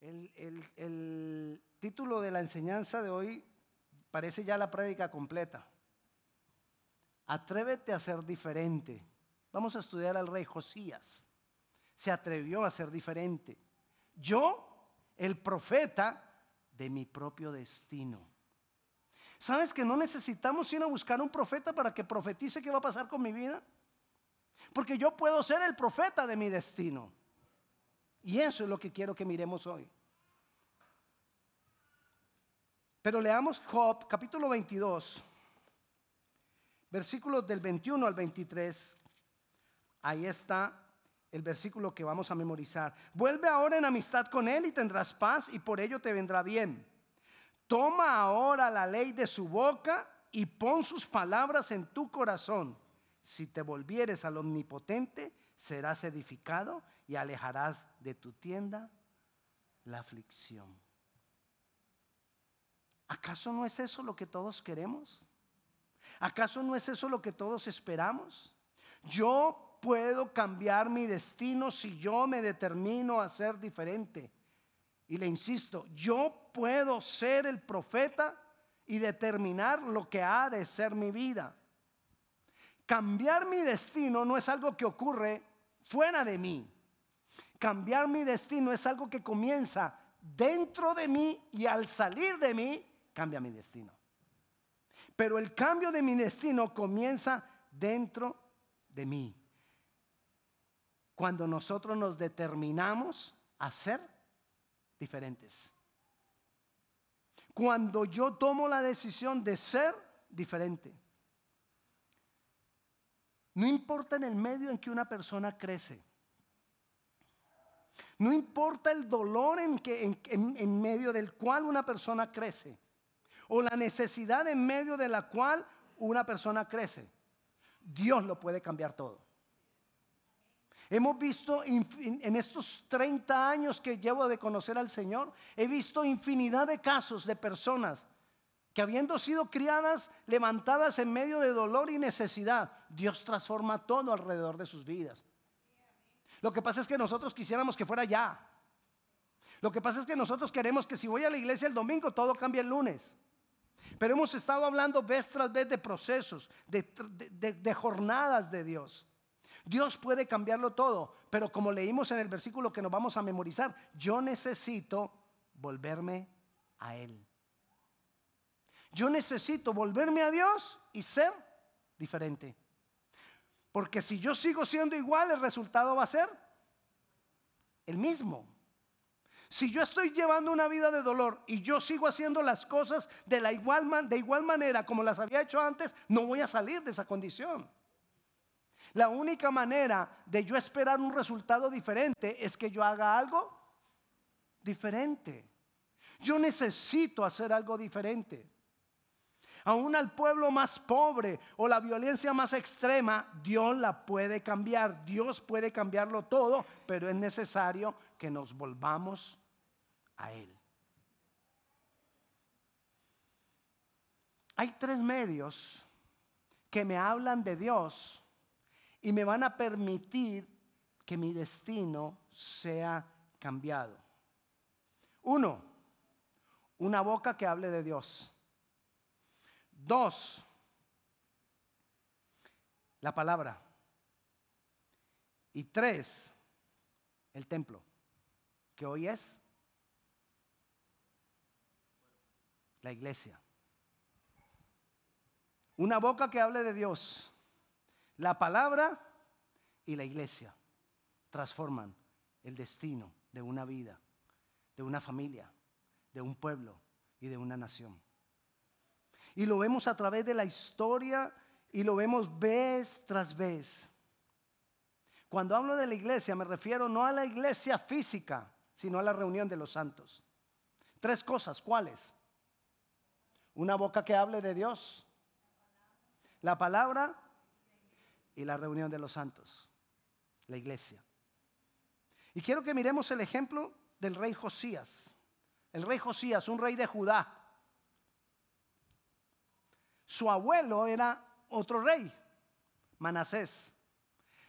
El, título de la enseñanza de hoy parece ya la prédica completa. Atrévete a ser diferente. Vamos a estudiar al rey Josías. Se atrevió a ser diferente. Yo, el profeta de mi propio destino. ¿Sabes que no necesitamos ir a buscar un profeta para que profetice qué va a pasar con mi vida? Porque yo puedo ser el profeta de mi destino. Y eso es lo que quiero que miremos hoy. Pero leamos Job capítulo 22, versículos del 21 al 23. Ahí está el versículo que vamos a memorizar. Vuelve ahora en amistad con él y tendrás paz y por ello te vendrá bien. Toma ahora la ley de su boca y pon sus palabras en tu corazón. Si te volvieres al omnipotente, serás edificado y alejarás de tu tienda la aflicción. ¿Acaso no es eso lo que todos queremos? ¿Acaso no es eso lo que todos esperamos? Yo puedo cambiar mi destino si yo me determino a ser diferente. Y le insisto, yo puedo ser el profeta y determinar lo que ha de ser mi vida. Cambiar mi destino no es algo que ocurre fuera de mí. Cambiar mi destino es algo que comienza dentro de mí y al salir de mí cambia mi destino. Pero el cambio de mi destino comienza dentro de mí. Cuando nosotros nos determinamos a ser diferentes. Cuando yo tomo la decisión de ser diferente. No importa en el medio en que una persona crece. No importa el dolor en, que, en, medio del cual una persona crece. O la necesidad en medio de la cual una persona crece. Dios lo puede cambiar todo. Hemos visto en estos 30 años que llevo de conocer al Señor, he visto infinidad de casos de personas que habiendo sido criadas, levantadas en medio de dolor y necesidad, Dios transforma todo alrededor de sus vidas. Lo que pasa es que nosotros quisiéramos que fuera ya. Lo que pasa es que nosotros queremos que si voy a la iglesia el domingo, todo cambie el lunes. Pero hemos estado hablando vez tras vez de procesos, de, jornadas de Dios. Dios puede cambiarlo todo, pero como leímos en el versículo que nos vamos a memorizar, yo necesito volverme a Él. Yo necesito volverme a Dios y ser diferente. Porque si yo sigo siendo igual, el resultado va a ser el mismo. Si yo estoy llevando una vida de dolor y yo sigo haciendo las cosas de, la igual, de igual manera como las había hecho antes, no voy a salir de esa condición. La única manera de yo esperar un resultado diferente es que yo haga algo diferente. Yo necesito hacer algo diferente. Aún al pueblo más pobre o la violencia más extrema, Dios la puede cambiar. Dios puede cambiarlo todo, pero es necesario que nos volvamos a Él. Hay tres medios que me hablan de Dios y me van a permitir que mi destino sea cambiado. Uno, una boca que hable de Dios. Dos, la palabra. Y tres, el templo, que hoy es la iglesia. Una boca que hable de Dios, la palabra y la iglesia transforman el destino de una vida, de una familia, de un pueblo y de una nación. Y lo vemos a través de la historia y lo vemos vez tras vez. Cuando hablo de la iglesia me refiero no a la iglesia física, sino a la reunión de los santos. Tres cosas, ¿cuáles? Una boca que hable de Dios, la palabra y la reunión de los santos, la iglesia. Y quiero que miremos el ejemplo del rey Josías. El rey Josías, un rey de Judá. Su abuelo era otro rey, Manasés.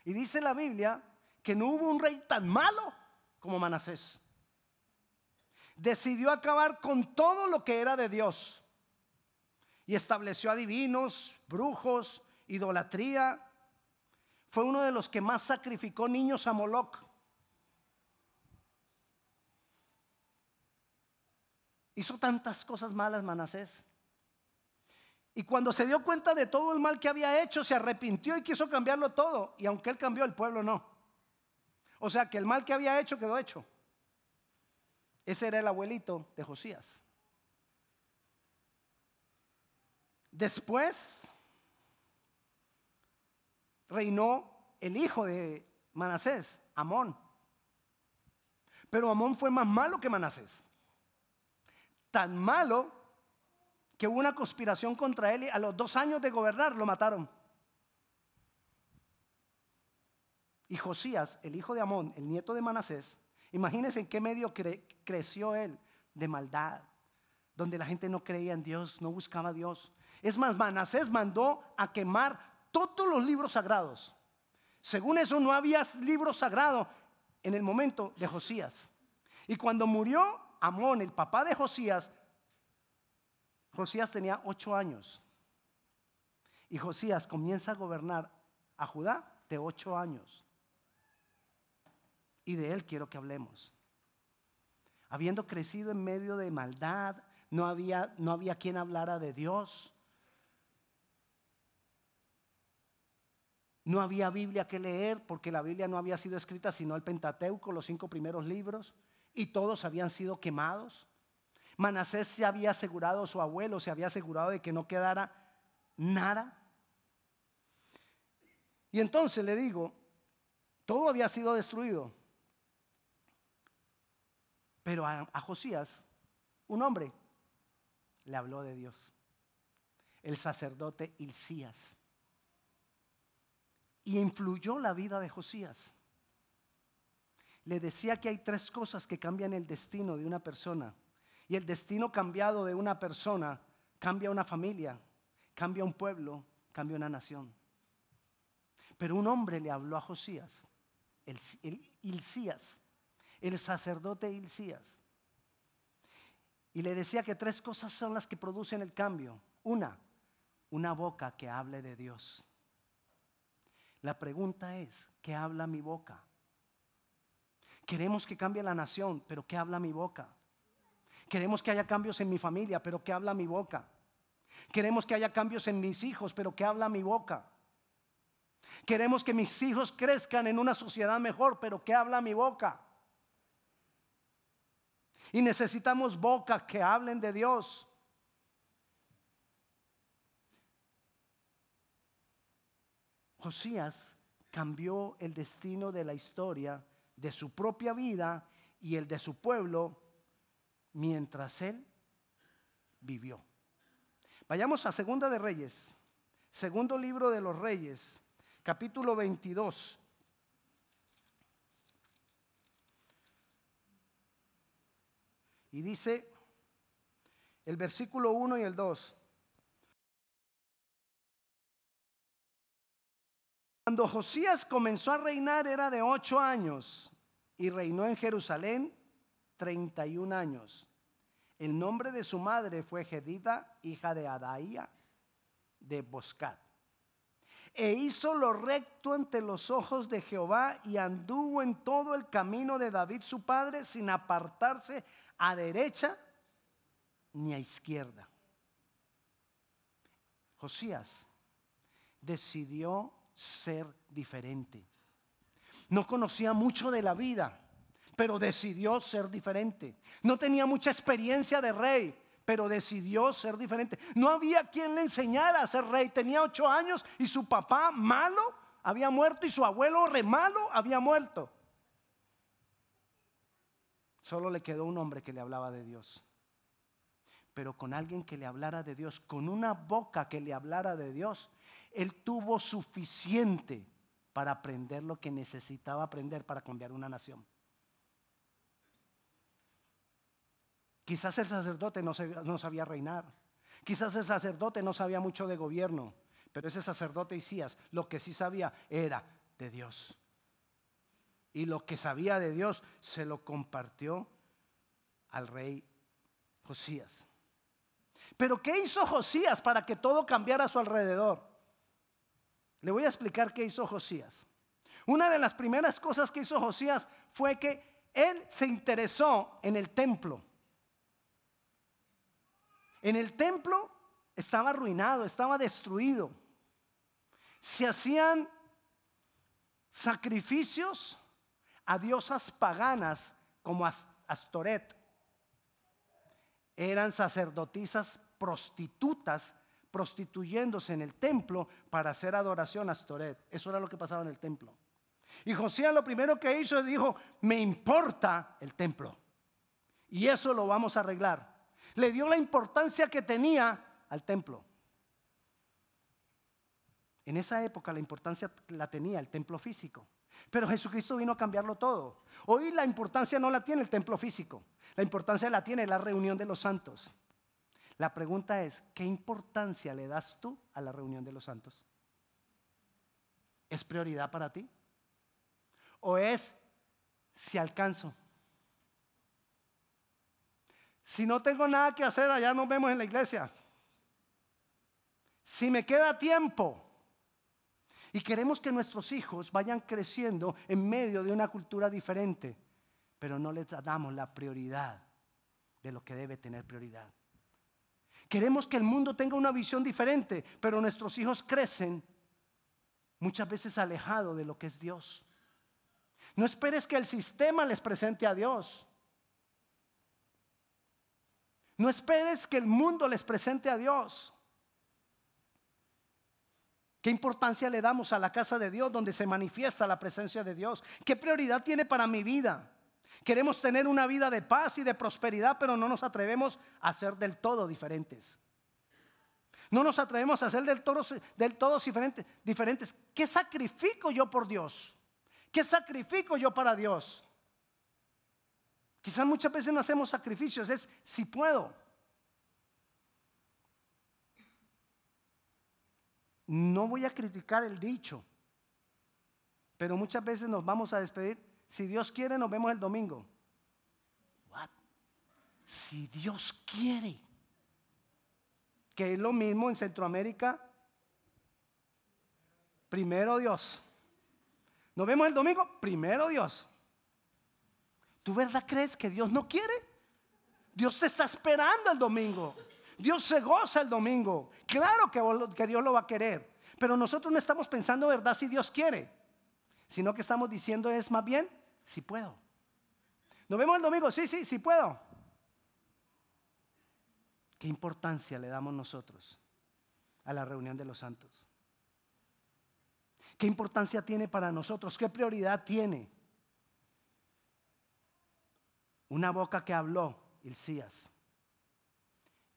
Y dice la Biblia que no hubo un rey tan malo como Manasés. decidió acabar con todo lo que era de Dios y estableció adivinos, brujos, idolatría. Fue uno de los que más sacrificó niños a Moloch. Hizo tantas cosas malas Manasés. Y cuando se dio cuenta de todo el mal que había hecho, se arrepintió y quiso cambiarlo todo. Y aunque él cambió, el pueblo no. O sea que el mal que había hecho quedó hecho. Ese era el abuelito de Josías. Después reinó el hijo de Manasés, Amón. Pero Amón fue más malo que Manasés. Tan malo que hubo una conspiración contra él y a los dos años de gobernar lo mataron. Y Josías, el hijo de Amón, el nieto de Manasés, imagínense en qué medio creció él de maldad, donde la gente no creía en Dios, no buscaba a Dios. Es más, Manasés mandó a quemar todos los libros sagrados. Según eso, no había libro sagrado en el momento de Josías. Y cuando murió Amón, el papá de Josías, Josías tenía ocho años. Y Josías comienza a gobernar a Judá de ocho años. Y de él quiero que hablemos. Habiendo crecido en medio de maldad, no había, no había quien hablara de Dios. No había Biblia que leer porque la Biblia no había sido escrita sino el Pentateuco, los cinco primeros libros, y todos habían sido quemados. Manasés se había asegurado, su abuelo se había asegurado de que no quedara nada. Y entonces le digo, todo había sido destruido. Pero a, a Josías, un hombre, le habló de Dios. El sacerdote Hilcías y influyó la vida de Josías. Le decía que hay tres cosas que cambian el destino de una persona. Y el destino cambiado de una persona cambia una familia, cambia un pueblo, cambia una nación. Pero un hombre le habló a Josías, el, el el sacerdote Hilcías. Y le decía que tres cosas son las que producen el cambio. Una, una boca que hable de Dios. La pregunta es, ¿qué habla mi boca? Queremos que cambie la nación, pero ¿qué habla mi boca? Queremos que haya cambios en mi familia, pero ¿qué habla mi boca? Queremos que haya cambios en mis hijos, pero ¿qué habla mi boca? Queremos que mis hijos crezcan en una sociedad mejor, pero ¿qué habla mi boca? Y necesitamos bocas que hablen de Dios. Josías cambió el destino de la historia de su propia vida y el de su pueblo mientras él vivió. Vayamos a Segunda de Reyes, segundo libro de los Reyes, capítulo 22. Y dice el versículo 1 y el 2. Cuando Josías comenzó a reinar era de ocho años y reinó en Jerusalén 31 años. El nombre de su madre fue Gedida, hija de Adaía de Boscat. E hizo lo recto ante los ojos de Jehová y anduvo en todo el camino de David su padre sin apartarse a derecha ni a izquierda. Josías decidió ser diferente. No conocía mucho de la vida, pero decidió ser diferente. No tenía mucha experiencia de rey, pero decidió ser diferente. No había quien le enseñara a ser rey. Tenía ocho años y su papá malo había muerto y su abuelo re malo había muerto. Solo le quedó un hombre que le hablaba de Dios. Pero con alguien que le hablara de Dios, con una boca que le hablara de Dios, él tuvo suficiente para aprender lo que necesitaba aprender para cambiar una nación. Quizás el sacerdote no, sabía reinar. Quizás el sacerdote no sabía mucho de gobierno. Pero ese sacerdote Isías lo que sí sabía era de Dios. Y lo que sabía de Dios se lo compartió al rey Josías. Pero ¿qué hizo Josías para que todo cambiara a su alrededor? Le voy a explicar qué hizo Josías. Una de las primeras cosas que hizo Josías fue que él se interesó en el templo. En el templo estaba arruinado, estaba destruido. Se hacían sacrificios a diosas paganas como Astoret. Eran sacerdotisas prostitutas prostituyéndose en el templo para hacer adoración a Astoret. Eso era lo que pasaba en el templo. Y Josías lo primero que hizo dijo, me importa el templo. Y eso lo vamos a arreglar. Le dio la importancia que tenía al templo. En esa época la importancia la tenía el templo físico. Pero Jesucristo vino a cambiarlo todo. Hoy la importancia no la tiene el templo físico. La importancia la tiene la reunión de los santos. La pregunta es, ¿qué importancia le das tú a la reunión de los santos? ¿Es prioridad para ti? ¿O es si alcanzo? Si no tengo nada que hacer, allá nos vemos en la iglesia. Si me queda tiempo y queremos que nuestros hijos vayan creciendo en medio de una cultura diferente, pero no les damos la prioridad de lo que debe tener prioridad. Queremos que el mundo tenga una visión diferente, pero nuestros hijos crecen muchas veces alejados de lo que es Dios. No esperes que el sistema les presente a Dios. No esperes que el mundo les presente a Dios. ¿Qué importancia le damos a la casa de Dios donde se manifiesta la presencia de Dios? ¿Qué prioridad tiene para mi vida? Queremos tener una vida de paz y de prosperidad, pero no nos atrevemos a ser del todo diferentes. No nos atrevemos a ser del todo, del todo diferentes, diferentes. ¿Qué sacrifico yo por Dios? ¿Qué sacrifico yo para Dios? Quizás muchas veces no hacemos sacrificios, es si puedo. No voy a criticar el dicho, pero muchas veces nos vamos a despedir si Dios quiere, nos vemos el domingo. What? Si Dios quiere. Que es lo mismo en Centroamérica. Primero Dios. Nos vemos el domingo. Primero Dios. ¿Tú verdad crees que Dios no quiere? Dios te está esperando el domingo. Dios se goza el domingo. Claro que, Dios lo va a querer. Pero nosotros no estamos pensando, ¿verdad? Si Dios quiere sino que estamos diciendo es más bien, si puedo. Nos vemos el domingo, sí, sí, sí puedo. ¿Qué importancia le damos nosotros a la reunión de los santos? ¿Qué importancia tiene para nosotros? ¿Qué prioridad tiene? Una boca que habló, Ilcías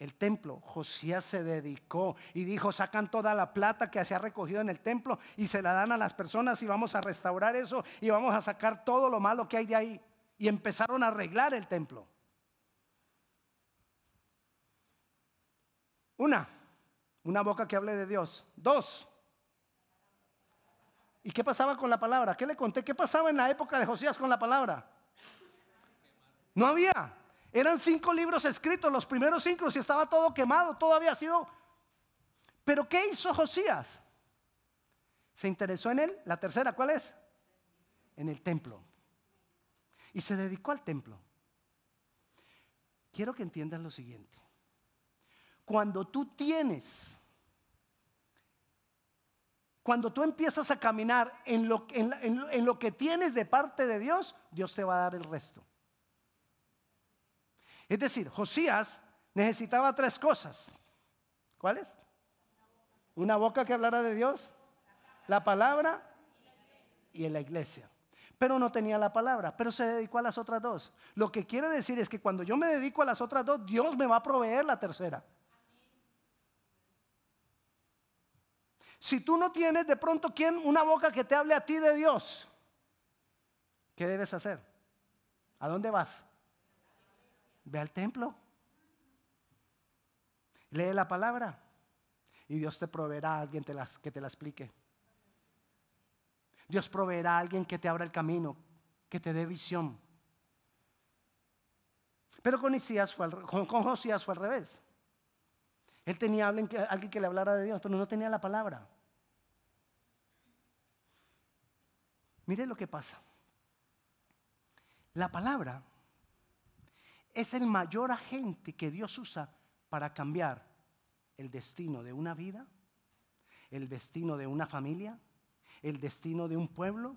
el templo. Josías se dedicó y dijo, sacan toda la plata que se ha recogido en el templo y se la dan a las personas y vamos a restaurar eso y vamos a sacar todo lo malo que hay de ahí. Y empezaron a arreglar el templo. Una, una boca que hable de Dios. Dos, ¿y qué pasaba con la palabra? ¿Qué le conté? ¿Qué pasaba en la época de Josías con la palabra? No había. Eran cinco libros escritos, los primeros cinco, y estaba todo quemado, todo había sido... Pero ¿qué hizo Josías? Se interesó en él. La tercera, ¿cuál es? En el templo. Y se dedicó al templo. Quiero que entiendas lo siguiente. Cuando tú tienes, cuando tú empiezas a caminar en lo, en lo que tienes de parte de Dios, Dios te va a dar el resto. Es decir, Josías necesitaba tres cosas. ¿Cuáles? Una boca que hablara de Dios, la palabra y en la iglesia. Pero no tenía la palabra, pero se dedicó a las otras dos. Lo que quiere decir es que cuando yo me dedico a las otras dos, Dios me va a proveer la tercera. Si tú no tienes de pronto quien una boca que te hable a ti de Dios, ¿qué debes hacer? ¿A dónde vas? Ve al templo. Lee la palabra. Y Dios te proveerá a alguien que te la explique. Dios proveerá a alguien que te abra el camino, que te dé visión. Pero con, fue con, Josías fue al revés. Él tenía alguien que, alguien que le hablara de Dios, pero no tenía la palabra. Mire lo que pasa. La palabra es el mayor agente que Dios usa para cambiar el destino de una vida, el destino de una familia, el destino de un pueblo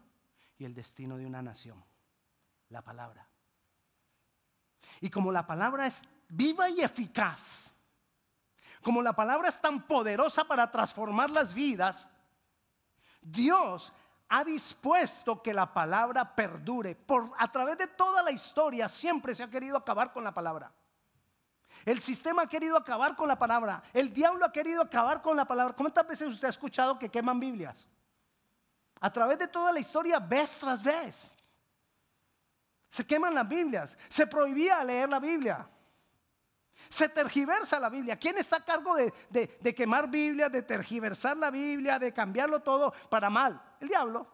y el destino de una nación. La palabra. Y como la palabra es viva y eficaz, como la palabra es tan poderosa para transformar las vidas, Dios ha dispuesto que la palabra perdure. Por, a través de toda la historia siempre se ha querido acabar con la palabra. El sistema ha querido acabar con la palabra. El diablo ha querido acabar con la palabra. ¿Cuántas veces usted ha escuchado que queman Biblias? A través de toda la historia, vez tras vez. Se queman las Biblias. Se prohibía leer la Biblia. Se tergiversa la Biblia. ¿Quién está a cargo de, de, quemar Biblia, de tergiversar la Biblia, de cambiarlo todo para mal? El diablo.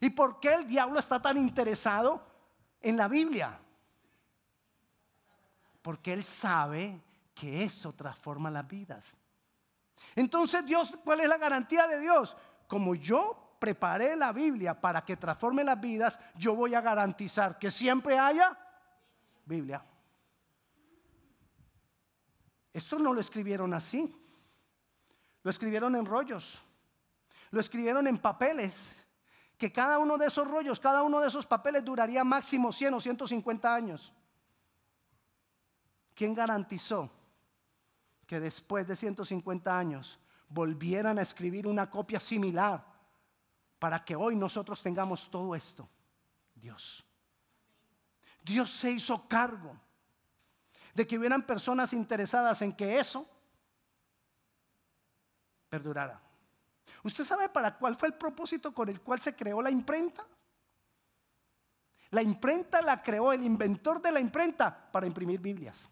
¿Y por qué el diablo está tan interesado en la Biblia? Porque él sabe que eso transforma las vidas. Entonces Dios, ¿cuál es la garantía de Dios? Como yo preparé la Biblia para que transforme las vidas, yo voy a garantizar que siempre haya Biblia. Esto no lo escribieron así. Lo escribieron en rollos. Lo escribieron en papeles. Que cada uno de esos rollos, cada uno de esos papeles duraría máximo 100 o 150 años. ¿Quién garantizó que después de 150 años volvieran a escribir una copia similar para que hoy nosotros tengamos todo esto? Dios. Dios se hizo cargo de que hubieran personas interesadas en que eso perdurara. ¿Usted sabe para cuál fue el propósito con el cual se creó la imprenta? La imprenta la creó el inventor de la imprenta para imprimir Biblias,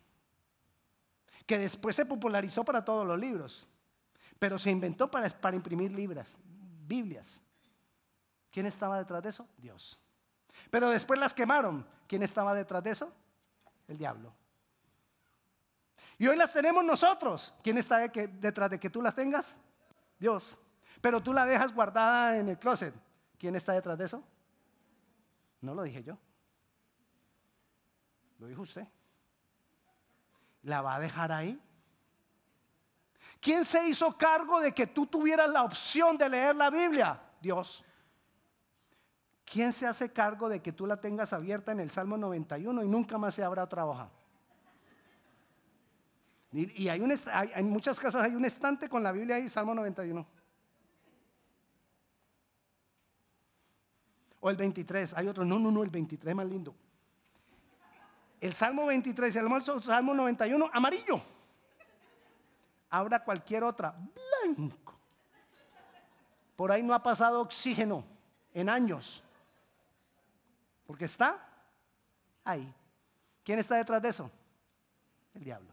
que después se popularizó para todos los libros, pero se inventó para, para imprimir libras, Biblias. ¿Quién estaba detrás de eso? Dios. Pero después las quemaron. ¿Quién estaba detrás de eso? El diablo. Y hoy las tenemos nosotros. ¿Quién está detrás de que tú las tengas? Dios. Pero tú la dejas guardada en el closet. ¿Quién está detrás de eso? No lo dije yo. Lo dijo usted. ¿La va a dejar ahí? ¿Quién se hizo cargo de que tú tuvieras la opción de leer la Biblia? Dios. ¿Quién se hace cargo de que tú la tengas abierta en el Salmo 91 y nunca más se abra otra hoja? Y, hay, un, en muchas casas hay un estante con la Biblia ahí, Salmo 91. O el 23, hay otro, no, no, no, el 23 es más lindo. El Salmo 23 y el Salmo 91, amarillo. Ahora cualquier otra, blanco. Por ahí no ha pasado oxígeno en años. Porque está ahí. ¿Quién está detrás de eso? El diablo.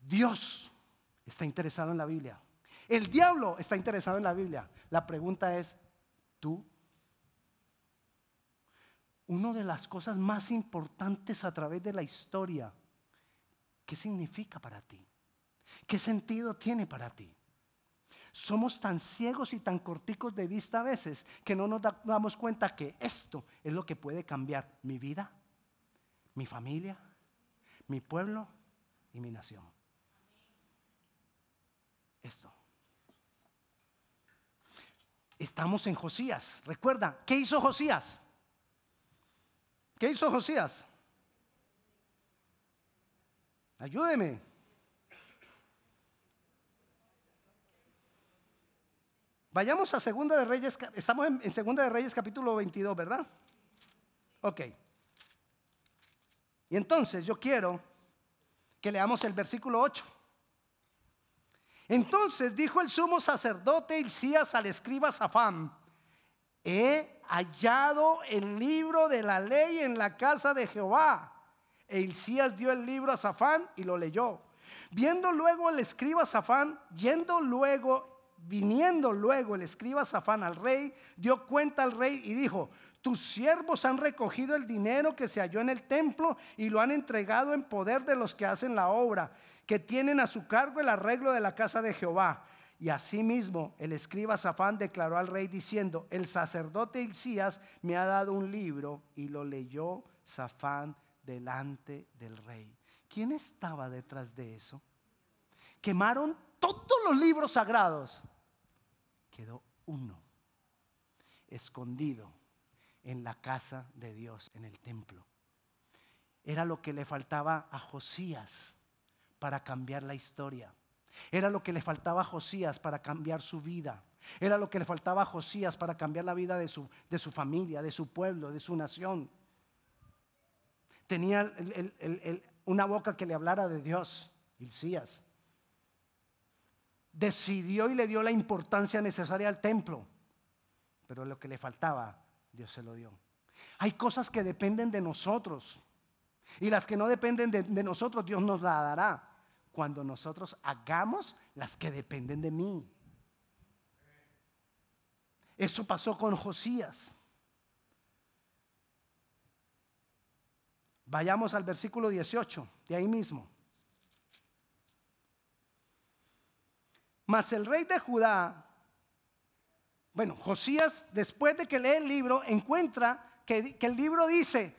Dios está interesado en la Biblia. El diablo está interesado en la Biblia. La pregunta es, ¿tú? Una de las cosas más importantes a través de la historia, ¿qué significa para ti? ¿Qué sentido tiene para ti? Somos tan ciegos y tan corticos de vista a veces que no nos damos cuenta que esto es lo que puede cambiar mi vida, mi familia, mi pueblo y mi nación esto. Estamos en Josías. Recuerda, ¿qué hizo Josías? ¿Qué hizo Josías? Ayúdeme. Vayamos a Segunda de Reyes, estamos en, Segunda de Reyes capítulo 22, ¿verdad? Ok. Y entonces yo quiero que leamos el versículo 8. Entonces dijo el sumo sacerdote Hilcías al escriba Safán, he hallado el libro de la ley en la casa de Jehová. E Hilcías dio el libro a Safán y lo leyó. Viendo luego el escriba Safán, yendo luego, viniendo luego el escriba Safán al rey, dio cuenta al rey y dijo, tus siervos han recogido el dinero que se halló en el templo y lo han entregado en poder de los que hacen la obra, que tienen a su cargo el arreglo de la casa de Jehová. Y asimismo el escriba Safán declaró al rey diciendo, el sacerdote Hilcías me ha dado un libro y lo leyó Safán delante del rey. ¿Quién estaba detrás de eso? Quemaron todos los libros sagrados. Quedó uno escondido en la casa de Dios, en el templo. Era lo que le faltaba a Josías para cambiar la historia. Era lo que le faltaba a Josías para cambiar su vida. Era lo que le faltaba a Josías para cambiar la vida de su, de su familia, de su pueblo, de su nación. Tenía una boca que le hablara de Dios, Hilcías. Decidió y le dio la importancia necesaria al templo. Pero lo que le faltaba, Dios se lo dio. Hay cosas que dependen de nosotros. Y las que no dependen de, de nosotros, Dios nos la dará cuando nosotros hagamos las que dependen de mí. Eso pasó con Josías. Vayamos al versículo 18, de ahí mismo. Mas el rey de Judá, bueno, Josías, después de que lee el libro, encuentra que, que el libro dice,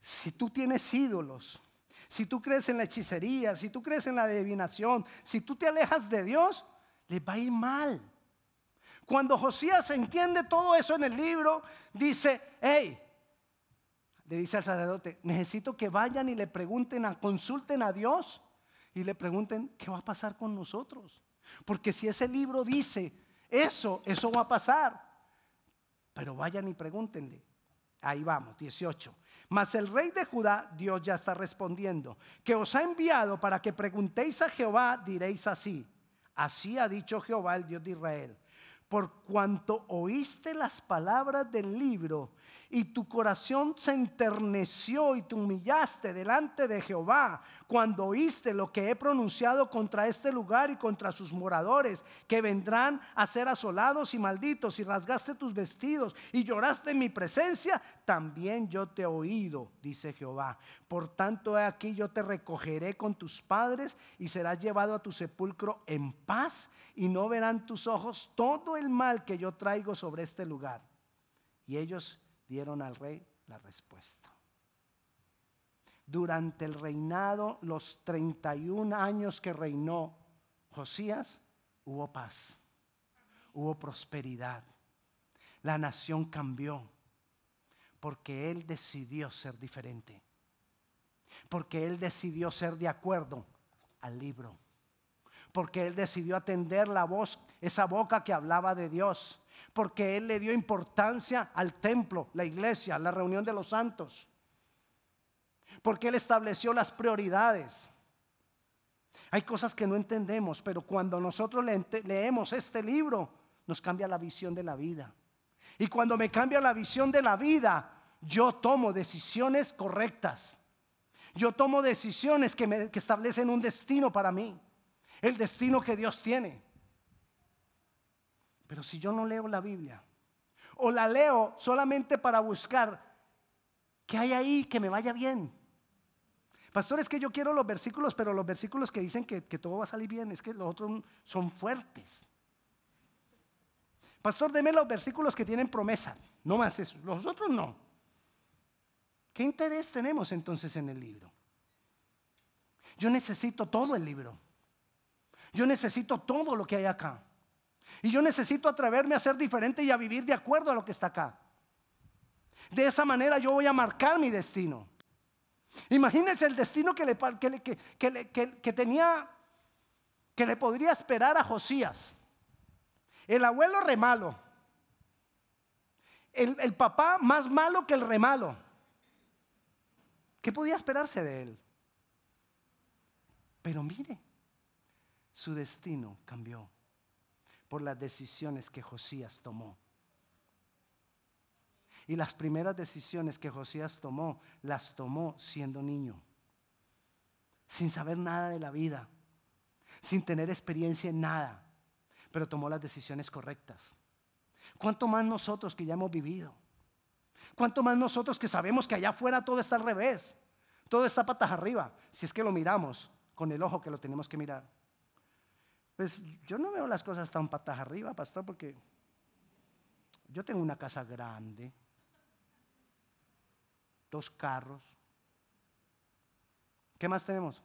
si tú tienes ídolos, si tú crees en la hechicería, si tú crees en la adivinación, si tú te alejas de Dios, les va a ir mal. Cuando Josías entiende todo eso en el libro, dice, hey, le dice al sacerdote, necesito que vayan y le pregunten, a, consulten a Dios y le pregunten, ¿qué va a pasar con nosotros? Porque si ese libro dice eso, eso va a pasar. Pero vayan y pregúntenle. Ahí vamos, 18. Mas el rey de Judá, Dios ya está respondiendo, que os ha enviado para que preguntéis a Jehová, diréis así. Así ha dicho Jehová, el Dios de Israel. Por cuanto oíste las palabras del libro y tu corazón se enterneció y te humillaste delante de Jehová cuando oíste lo que he pronunciado contra este lugar y contra sus moradores, que vendrán a ser asolados y malditos, y rasgaste tus vestidos y lloraste en mi presencia, también yo te he oído, dice Jehová. Por tanto, he aquí yo te recogeré con tus padres y serás llevado a tu sepulcro en paz y no verán tus ojos todo el mal que yo traigo sobre este lugar. Y ellos dieron al rey la respuesta. Durante el reinado, los 31 años que reinó Josías, hubo paz, hubo prosperidad. La nación cambió porque él decidió ser diferente, porque él decidió ser de acuerdo al libro, porque él decidió atender la voz, esa boca que hablaba de Dios, porque Él le dio importancia al templo, la iglesia, la reunión de los santos. Porque Él estableció las prioridades. Hay cosas que no entendemos, pero cuando nosotros leemos este libro, nos cambia la visión de la vida. Y cuando me cambia la visión de la vida, yo tomo decisiones correctas. Yo tomo decisiones que, me, establecen un destino para mí. El destino que Dios tiene. Pero si yo no leo la Biblia, o la leo solamente para buscar que hay ahí que me vaya bien. Pastor, es que yo quiero los versículos, pero los versículos que dicen que, todo va a salir bien, es que los otros son fuertes. Pastor, deme los versículos que tienen promesa, no más eso, los otros no. ¿Qué interés tenemos entonces en el libro? Yo necesito todo el libro. Yo necesito todo lo que hay acá. Y yo necesito atreverme a ser diferente y a vivir de acuerdo a lo que está acá. De esa manera yo voy a marcar mi destino. Imagínense el destino que, le, tenía, que le podría esperar a Josías. El abuelo remalo. El, el papá más malo que el remalo. ¿Qué podía esperarse de él? Pero mire, su destino cambió por las decisiones que Josías tomó. Y las primeras decisiones que Josías tomó, las tomó siendo niño, sin saber nada de la vida, sin tener experiencia en nada, pero tomó las decisiones correctas. ¿Cuánto más nosotros que ya hemos vivido? ¿Cuánto más nosotros que sabemos que allá afuera todo está al revés? Todo está patas arriba, si es que lo miramos con el ojo que lo tenemos que mirar. Pues yo no veo las cosas tan patas arriba, pastor, porque yo tengo una casa grande, dos carros. ¿Qué más tenemos?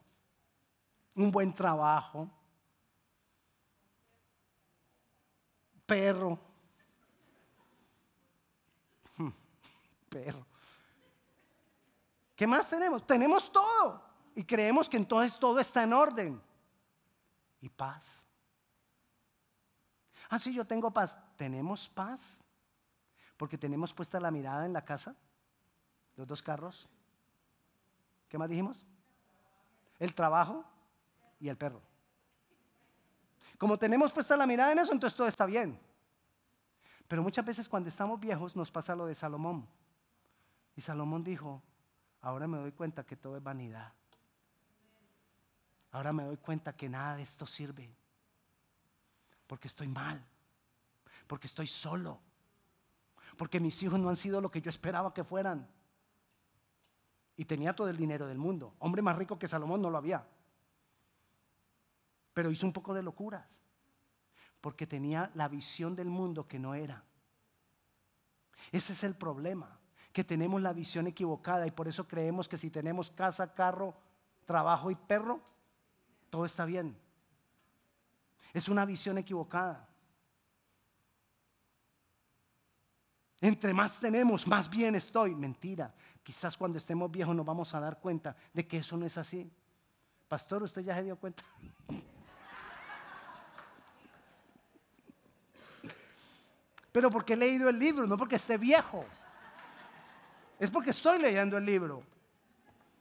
Un buen trabajo, perro, hmm, perro. ¿Qué más tenemos? Tenemos todo y creemos que entonces todo está en orden. Y paz. Ah, sí, yo tengo paz. ¿Tenemos paz? Porque tenemos puesta la mirada en la casa, los dos carros. ¿Qué más dijimos? El trabajo y el perro. Como tenemos puesta la mirada en eso, entonces todo está bien. Pero muchas veces cuando estamos viejos nos pasa lo de Salomón. Y Salomón dijo, ahora me doy cuenta que todo es vanidad. Ahora me doy cuenta que nada de esto sirve. Porque estoy mal. Porque estoy solo. Porque mis hijos no han sido lo que yo esperaba que fueran. Y tenía todo el dinero del mundo. Hombre más rico que Salomón no lo había. Pero hizo un poco de locuras. Porque tenía la visión del mundo que no era. Ese es el problema. Que tenemos la visión equivocada y por eso creemos que si tenemos casa, carro, trabajo y perro, todo está bien. Es una visión equivocada. Entre más tenemos, más bien estoy. Mentira. Quizás cuando estemos viejos nos vamos a dar cuenta de que eso no es así. Pastor, ¿usted ya se dio cuenta? Pero porque he leído el libro, no porque esté viejo. Es porque estoy leyendo el libro.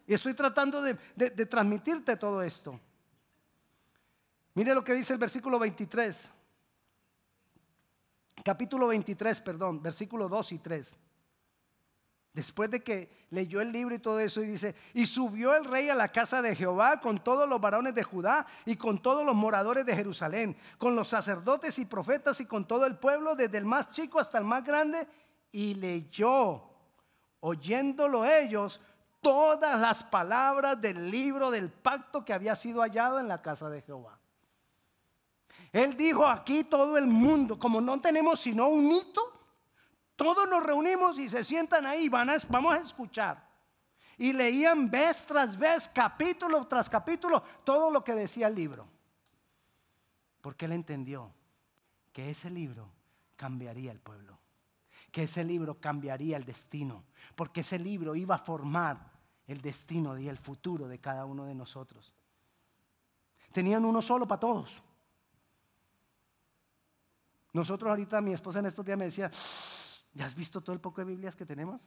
Y estoy tratando de, de transmitirte todo esto. Mire lo que dice el versículo 23. Capítulo 23, perdón, versículo 2 y 3. Después de que leyó el libro y todo eso, y dice, y subió el rey a la casa de Jehová con todos los varones de Judá y con todos los moradores de Jerusalén, con los sacerdotes y profetas y con todo el pueblo, desde el más chico hasta el más grande, y leyó, oyéndolo ellos, todas las palabras del libro del pacto que había sido hallado en la casa de Jehová. Él dijo aquí todo el mundo, como no tenemos sino un hito, todos nos reunimos y se sientan ahí, van a, vamos a escuchar. Y leían vez tras vez, capítulo tras capítulo, todo lo que decía el libro. Porque él entendió que ese libro cambiaría el pueblo, que ese libro cambiaría el destino, porque ese libro iba a formar el destino y el futuro de cada uno de nosotros. Tenían uno solo para todos. Nosotros ahorita, mi esposa en estos días me decía, ¿ya has visto todo el poco de Biblias que tenemos?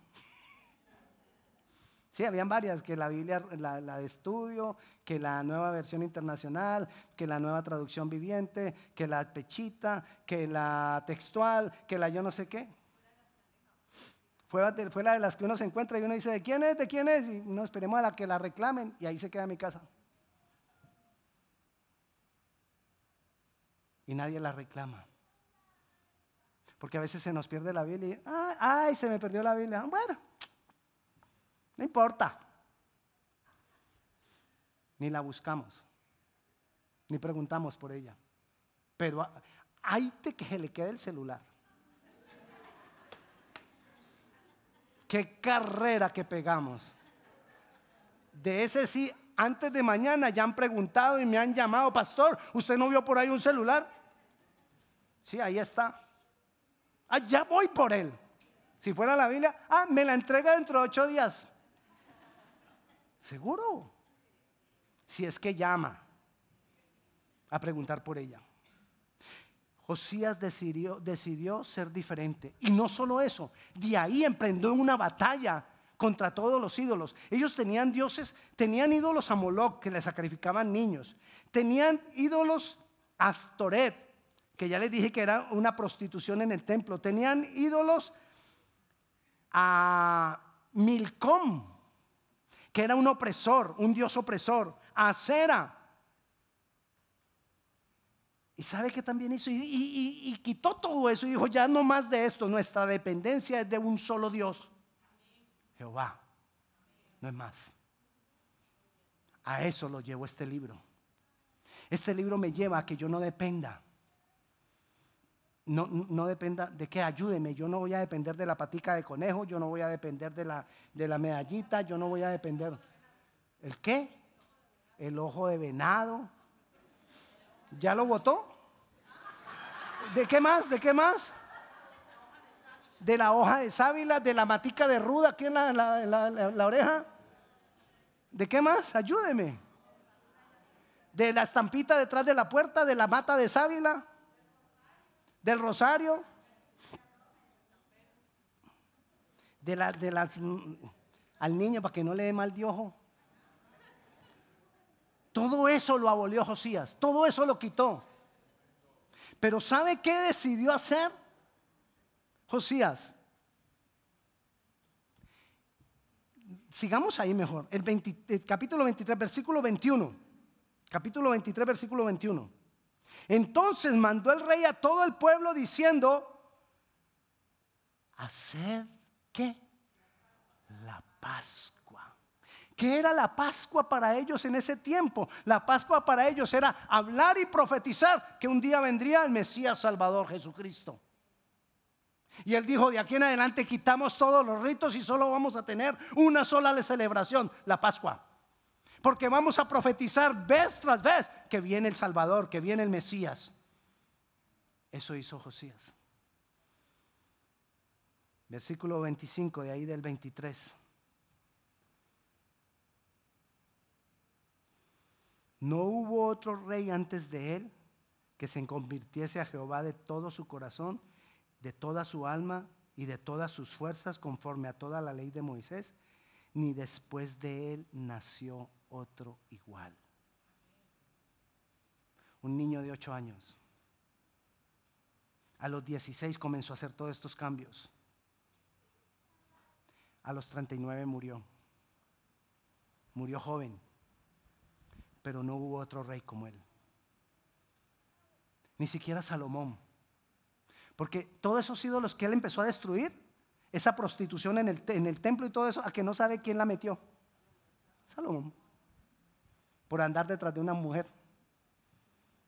Sí, habían varias, que la Biblia, la, de estudio, que la nueva versión internacional, que la nueva traducción viviente, que la pechita, que la textual, que la yo no sé qué. Fue, fue la de las que uno se encuentra y uno dice, ¿de quién es? ¿De quién es? Y no esperemos a la que la reclamen y ahí se queda mi casa. Y nadie la reclama. Porque a veces se nos pierde la Biblia y, ay, se me perdió la Biblia. Bueno, no importa. Ni la buscamos, ni preguntamos por ella. Pero hay de que se le quede el celular. Qué carrera que pegamos. De ese sí, antes de mañana ya han preguntado y me han llamado, pastor, ¿usted no vio por ahí un celular? Sí, ahí está. Ah, ya voy por él. Si fuera la Biblia, ah, me la entrega dentro de ocho días. Seguro. Si es que llama a preguntar por ella. Josías decidió, decidió ser diferente. Y no solo eso, de ahí emprendió una batalla contra todos los ídolos. Ellos tenían dioses, tenían ídolos a Moloch que le sacrificaban niños. Tenían ídolos a Astoret, que ya les dije que era una prostitución en el templo. Tenían ídolos a Milcom, que era un opresor, un dios opresor, a Cera. ¿Y sabe que también hizo? Y, y, quitó todo eso y dijo, ya no más de esto, nuestra dependencia es de un solo Dios. Jehová. No es más. A eso lo llevó este libro. Este libro me lleva a que yo no dependa. No, no dependa de que ayúdeme. Yo no voy a depender de la patica de conejo, yo no voy a depender de la, de la medallita, yo no voy a depender. ¿El qué? El ojo de venado. ¿Ya lo votó? ¿De qué más? ¿De qué más? De la hoja de sábila, de la matica de ruda aquí en la, la oreja. ¿De qué más? Ayúdeme. De la estampita detrás de la puerta, de la mata de sábila, del rosario, de la, de las, al niño para que no le dé mal de. Todo eso lo abolió Josías, todo eso lo quitó. Pero ¿sabe qué decidió hacer Josías? Sigamos ahí mejor. El, capítulo 23, versículo 21. Capítulo 23, versículo 21. Entonces mandó el rey a todo el pueblo diciendo, hacer qué? La Pascua. ¿Qué era la Pascua para ellos en ese tiempo? La Pascua para ellos era hablar y profetizar que un día vendría el Mesías Salvador Jesucristo. Y él dijo, de aquí en adelante quitamos todos los ritos y solo vamos a tener una sola celebración, la Pascua. Porque vamos a profetizar vez tras vez que viene el Salvador, que viene el Mesías. Eso hizo Josías. Versículo 25 de ahí del 23. No hubo otro rey antes de él que se convirtiese a Jehová de todo su corazón de toda su alma y de todas sus fuerzas conforme a toda la ley de Moisés, ni después de él nació otro igual. Un niño de ocho años. A los 16 comenzó a hacer todos estos cambios. A los 39 murió. Murió joven, pero no hubo otro rey como él. Ni siquiera Salomón porque todos esos ídolos que él empezó a destruir, esa prostitución en el, en el templo y todo eso, a que no sabe quién la metió. Salomón. Por andar detrás de una mujer.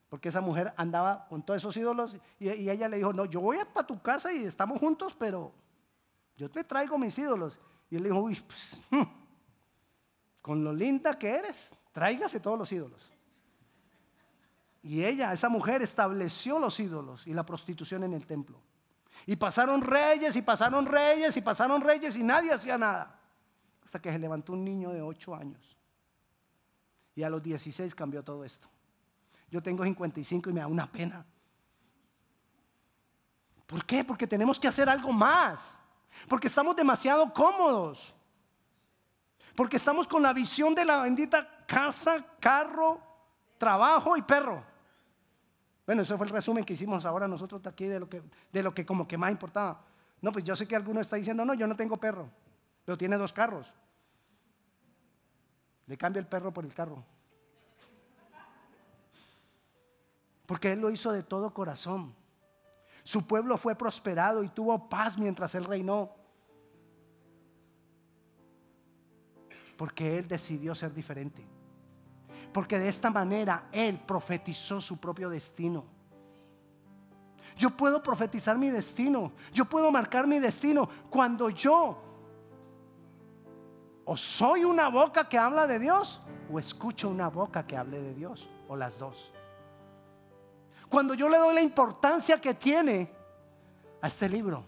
Porque esa mujer andaba con todos esos ídolos y, ella le dijo, no, yo voy para tu casa y estamos juntos, pero yo te traigo mis ídolos. Y él le dijo, uy, pues, con lo linda que eres, tráigase todos los ídolos. Y ella, esa mujer, estableció los ídolos y la prostitución en el templo. Y pasaron reyes y pasaron reyes y pasaron reyes y nadie hacía nada. Hasta que se levantó un niño de 8 años. Y a los 16 cambió todo esto. Yo tengo 55 y me da una pena. ¿Por qué? Porque tenemos que hacer algo más. Porque estamos demasiado cómodos. Porque estamos con la visión de la bendita casa, carro, trabajo y perro. Bueno, eso fue el resumen que hicimos ahora nosotros aquí de lo que, de lo que como que más importaba. No, pues yo sé que alguno está diciendo, no, yo no tengo perro, pero tiene dos carros. Le cambio el perro por el carro. Porque Él lo hizo de todo corazón. Su pueblo fue prosperado y tuvo paz mientras Él reinó. Porque Él decidió ser diferente. Porque de esta manera Él profetizó su propio destino. Yo puedo profetizar mi destino. Yo puedo marcar mi destino cuando yo o soy una boca que habla de Dios o escucho una boca que hable de Dios o las dos. Cuando yo le doy la importancia que tiene a este libro.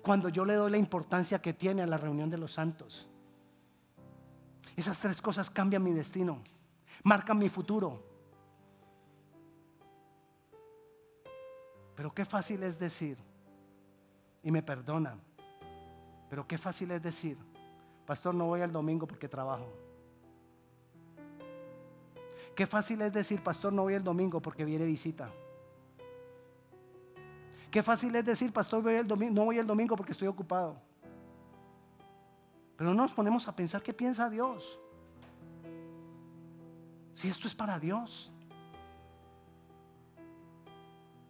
Cuando yo le doy la importancia que tiene a la reunión de los santos. Esas tres cosas cambian mi destino, marcan mi futuro. Pero qué fácil es decir, y me perdonan, pero qué fácil es decir, pastor, no voy al domingo porque trabajo. Qué fácil es decir, pastor, no voy el domingo porque viene visita. Qué fácil es decir, pastor, no voy el domingo porque estoy ocupado. Pero no nos ponemos a pensar qué piensa Dios. Si esto es para Dios.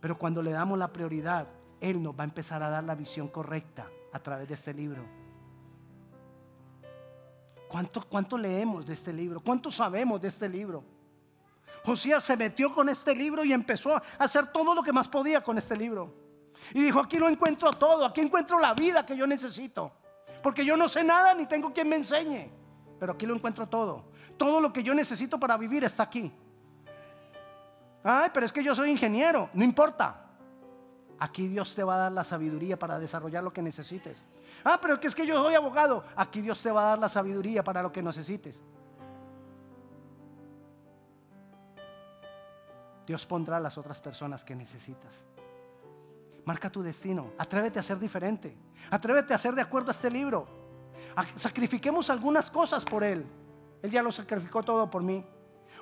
Pero cuando le damos la prioridad, Él nos va a empezar a dar la visión correcta a través de este libro. ¿Cuánto, ¿Cuánto leemos de este libro? ¿Cuánto sabemos de este libro? Josías se metió con este libro y empezó a hacer todo lo que más podía con este libro. Y dijo, aquí lo encuentro todo, aquí encuentro la vida que yo necesito. Porque yo no sé nada ni tengo quien me enseñe. Pero aquí lo encuentro todo. Todo lo que yo necesito para vivir está aquí. Ay, pero es que yo soy ingeniero. No importa. Aquí Dios te va a dar la sabiduría para desarrollar lo que necesites. Ah, pero es que yo soy abogado. Aquí Dios te va a dar la sabiduría para lo que necesites. Dios pondrá a las otras personas que necesitas. Marca tu destino. Atrévete a ser diferente. Atrévete a ser de acuerdo a este libro. Sacrifiquemos algunas cosas por Él. Él ya lo sacrificó todo por mí.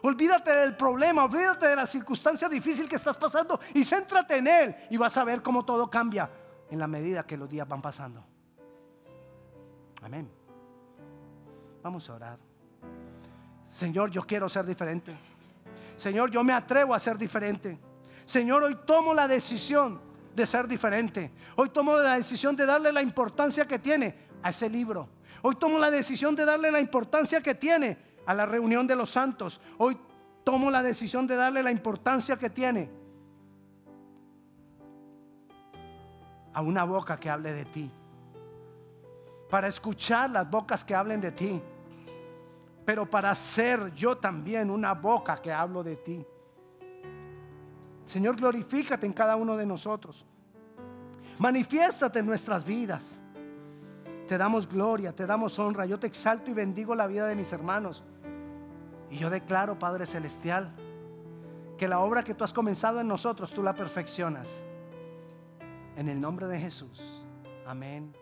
Olvídate del problema, olvídate de la circunstancia difícil que estás pasando y céntrate en Él y vas a ver cómo todo cambia en la medida que los días van pasando. Amén. Vamos a orar. Señor, yo quiero ser diferente. Señor, yo me atrevo a ser diferente. Señor, hoy tomo la decisión de ser diferente. Hoy tomo la decisión de darle la importancia que tiene a ese libro. Hoy tomo la decisión de darle la importancia que tiene a la reunión de los santos. Hoy tomo la decisión de darle la importancia que tiene a una boca que hable de ti. Para escuchar las bocas que hablen de ti pero para ser yo también una boca que hablo de ti. Señor, glorifícate en cada uno de nosotros. Manifiéstate en nuestras vidas. Te damos gloria, te damos honra. Yo te exalto y bendigo la vida de mis hermanos. Y yo declaro, Padre Celestial, que la obra que tú has comenzado en nosotros, tú la perfeccionas. En el nombre de Jesús. Amén.